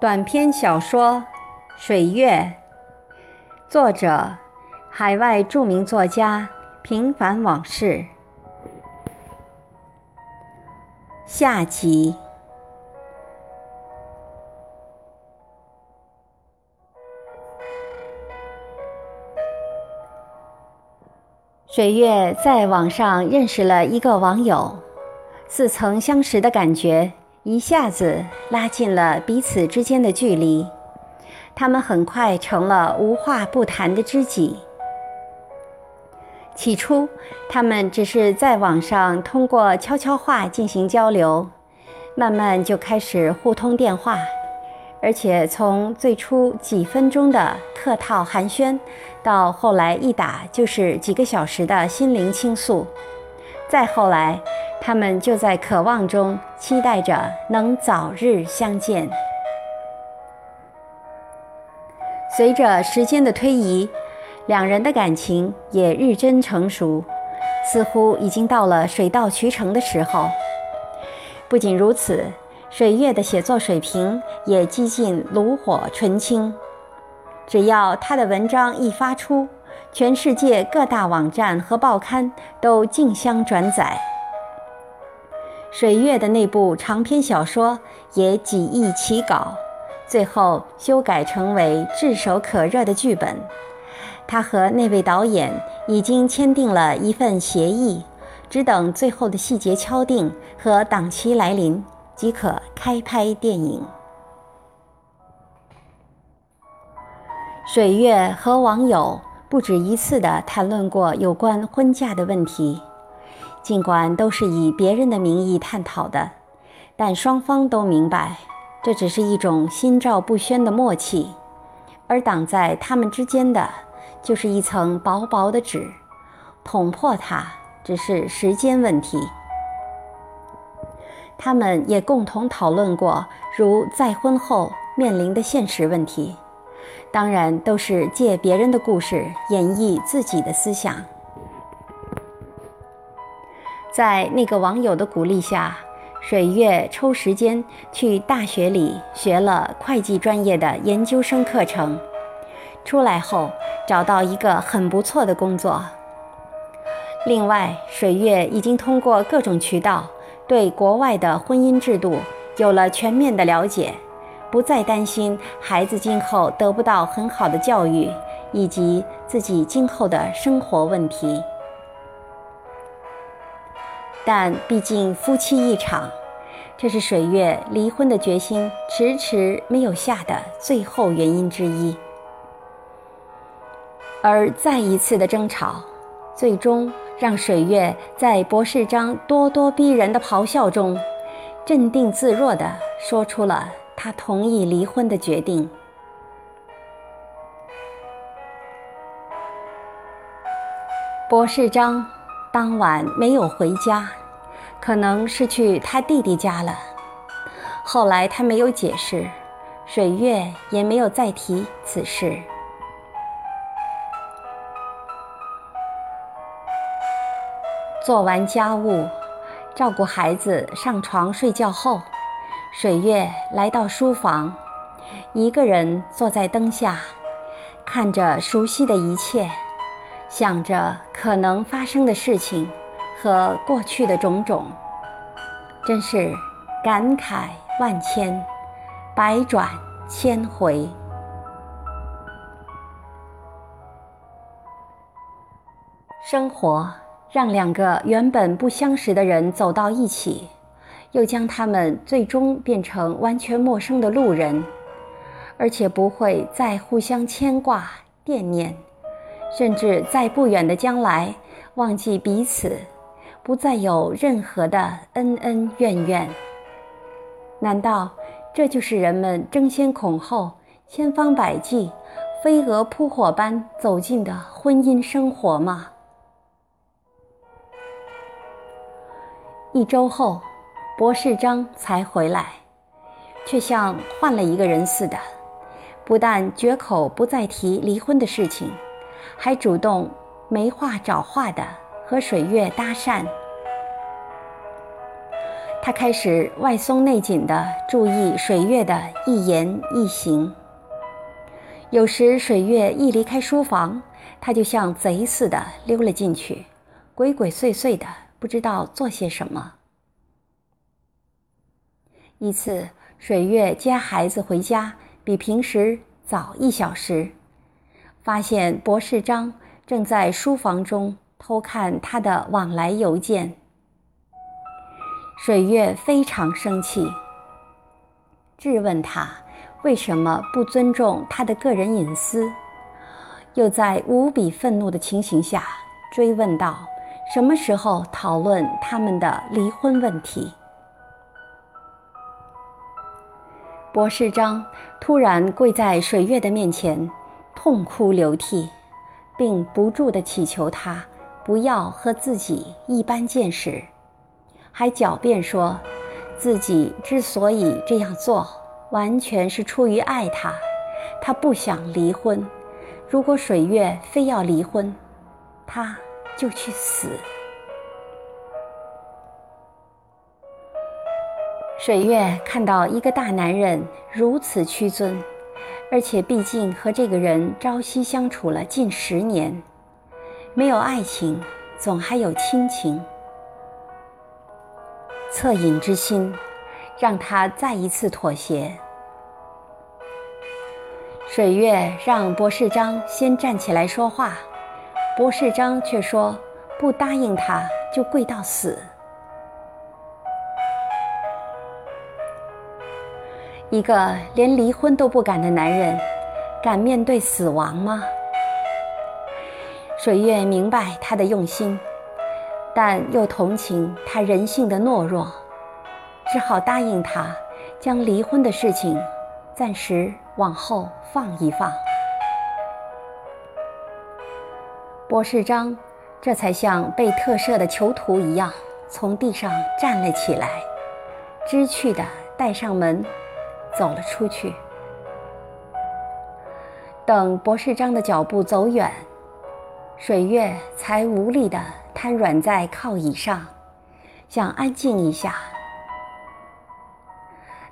短篇小说《水月》，作者：海外著名作家平凡往事。下集。水月在网上认识了一个网友，似曾相识的感觉。一下子拉近了彼此之间的距离，他们很快成了无话不谈的知己。起初，他们只是在网上通过悄悄话进行交流，慢慢就开始互通电话，而且从最初几分钟的客套寒暄，到后来一打就是几个小时的心灵倾诉，再后来。他们就在渴望中期待着能早日相见。随着时间的推移，两人的感情也日臻成熟，似乎已经到了水到渠成的时候。不仅如此，水月的写作水平也几近炉火纯青。只要他的文章一发出，全世界各大网站和报刊都竞相转载。水月的那部长篇小说也几易其稿，最后修改成为炙手可热的剧本。他和那位导演已经签订了一份协议，只等最后的细节敲定和档期来临，即可开拍电影。水月和网友不止一次地谈论过有关婚嫁的问题。尽管都是以别人的名义探讨的，但双方都明白，这只是一种心照不宣的默契，而挡在他们之间的，就是一层薄薄的纸，捅破它只是时间问题。他们也共同讨论过，如再婚后面临的现实问题，当然都是借别人的故事演绎自己的思想。在那个网友的鼓励下，水月抽时间去大学里学了会计专业的研究生课程。出来后，找到一个很不错的工作。另外，水月已经通过各种渠道对国外的婚姻制度有了全面的了解，不再担心孩子今后得不到很好的教育，以及自己今后的生活问题。但毕竟夫妻一场，这是水月离婚的决心迟迟没有下的最后原因之一。而再一次的争吵，最终让水月在博士章咄咄逼人的咆哮中，镇定自若地说出了他同意离婚的决定。博士章当晚没有回家，可能是去他弟弟家了。后来他没有解释，水月也没有再提此事。做完家务，照顾孩子上床睡觉后，水月来到书房，一个人坐在灯下，看着熟悉的一切。想着可能发生的事情和过去的种种，真是感慨万千，百转千回。生活让两个原本不相识的人走到一起，又将他们最终变成完全陌生的路人，而且不会再互相牵挂惦念。甚至在不远的将来忘记彼此，不再有任何的恩恩怨怨。难道这就是人们争先恐后、千方百计、飞蛾扑火般走进的婚姻生活吗？一周后，博士章才回来，却像换了一个人似的，不但绝口不再提离婚的事情。还主动没话找话的和水月搭讪。他开始外松内紧的注意水月的一言一行。有时水月一离开书房，他就像贼似的溜了进去，鬼鬼祟祟的，不知道做些什么。一次，水月接孩子回家，比平时早一小时，发现博士张正在书房中偷看他的往来邮件。水月非常生气，质问他为什么不尊重他的个人隐私，又在无比愤怒的情形下追问道：“什么时候讨论他们的离婚问题？”博士章突然跪在水月的面前，痛哭流涕，并不住地祈求他不要和自己一般见识。还狡辩说，自己之所以这样做，完全是出于爱他，他不想离婚。如果水月非要离婚，他就去死。水月看到一个大男人如此屈尊，而且毕竟和这个人朝夕相处了近十年，没有爱情，总还有亲情。恻隐之心，让他再一次妥协。水月让博士章先站起来说话，博士章却说不答应他就跪到死。一个连离婚都不敢的男人，敢面对死亡吗？水月明白他的用心。但又同情他人性的懦弱，只好答应他，将离婚的事情暂时往后放一放。博士章这才像被特赦的囚徒一样，从地上站了起来，知趣地带上门，走了出去。等博士章的脚步走远，水月才无力地。瘫软在靠椅上，想安静一下。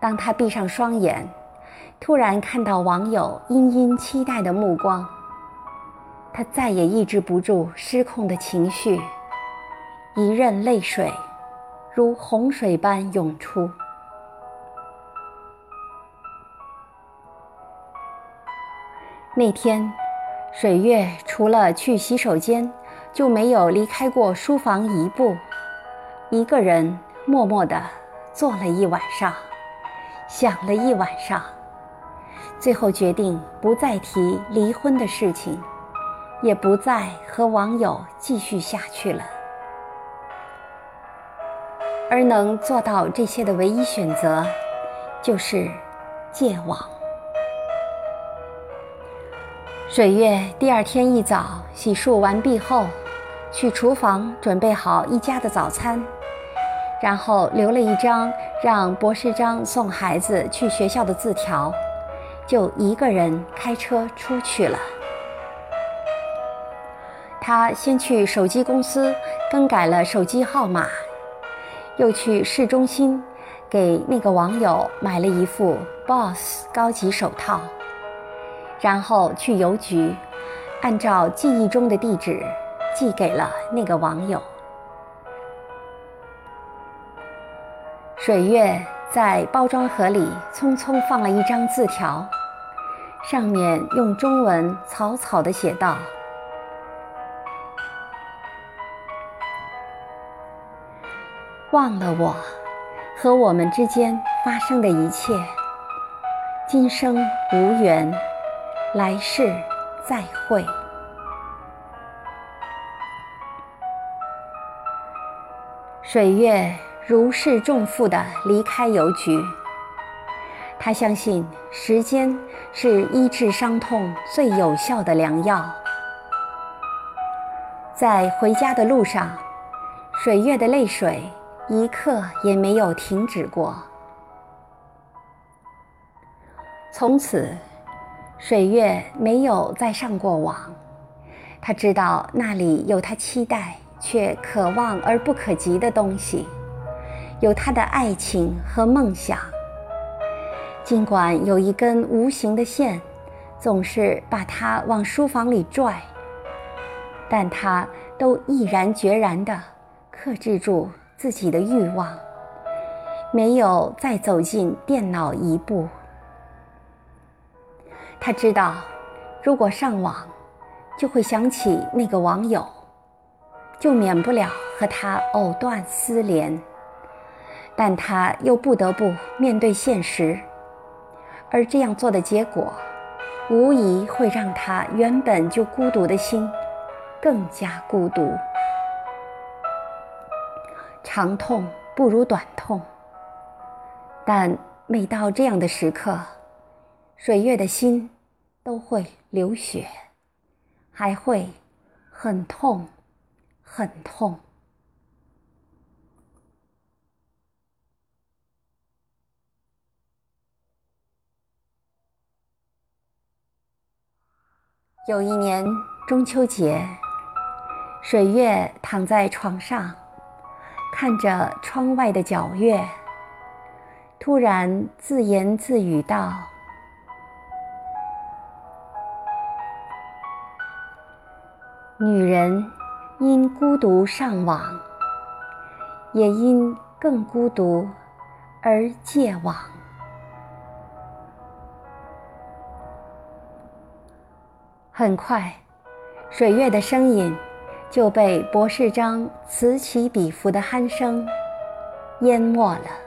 当他闭上双眼，突然看到网友殷殷期待的目光，他再也抑制不住失控的情绪，一任泪水如洪水般涌出。那天，水月除了去洗手间。就没有离开过书房一步，一个人默默地坐了一晚上，想了一晚上，最后决定不再提离婚的事情，也不再和网友继续下去了。而能做到这些的唯一选择，就是戒网。水月第二天一早洗漱完毕后。去厨房准备好一家的早餐，然后留了一张让博士章送孩子去学校的字条，就一个人开车出去了。他先去手机公司更改了手机号码，又去市中心给那个网友买了一副 BOSS 高级手套，然后去邮局，按照记忆中的地址。寄给了那个网友。水月在包装盒里匆匆放了一张字条，上面用中文草草地写道：“忘了我和我们之间发生的一切，今生无缘，来世再会。”水月如释重负地离开邮局。他相信时间是医治伤痛最有效的良药。在回家的路上，水月的泪水一刻也没有停止过。从此，水月没有再上过网。他知道那里有他期待。却可望而不可及的东西，有他的爱情和梦想。尽管有一根无形的线，总是把他往书房里拽，但他都毅然决然地克制住自己的欲望，没有再走进电脑一步。他知道，如果上网，就会想起那个网友，就免不了和他藕断丝连。但他又不得不面对现实，而这样做的结果，无疑会让他原本就孤独的心更加孤独。长痛不如短痛，但每到这样的时刻，水月的心都会流血，还会很痛，很痛。有一年中秋节，水月躺在床上，看着窗外的皎月，突然自言自语道：“女人因孤独上网，也因更孤独而戒网。”很快，水月的声音就被博士章此起彼伏的鼾声淹没了。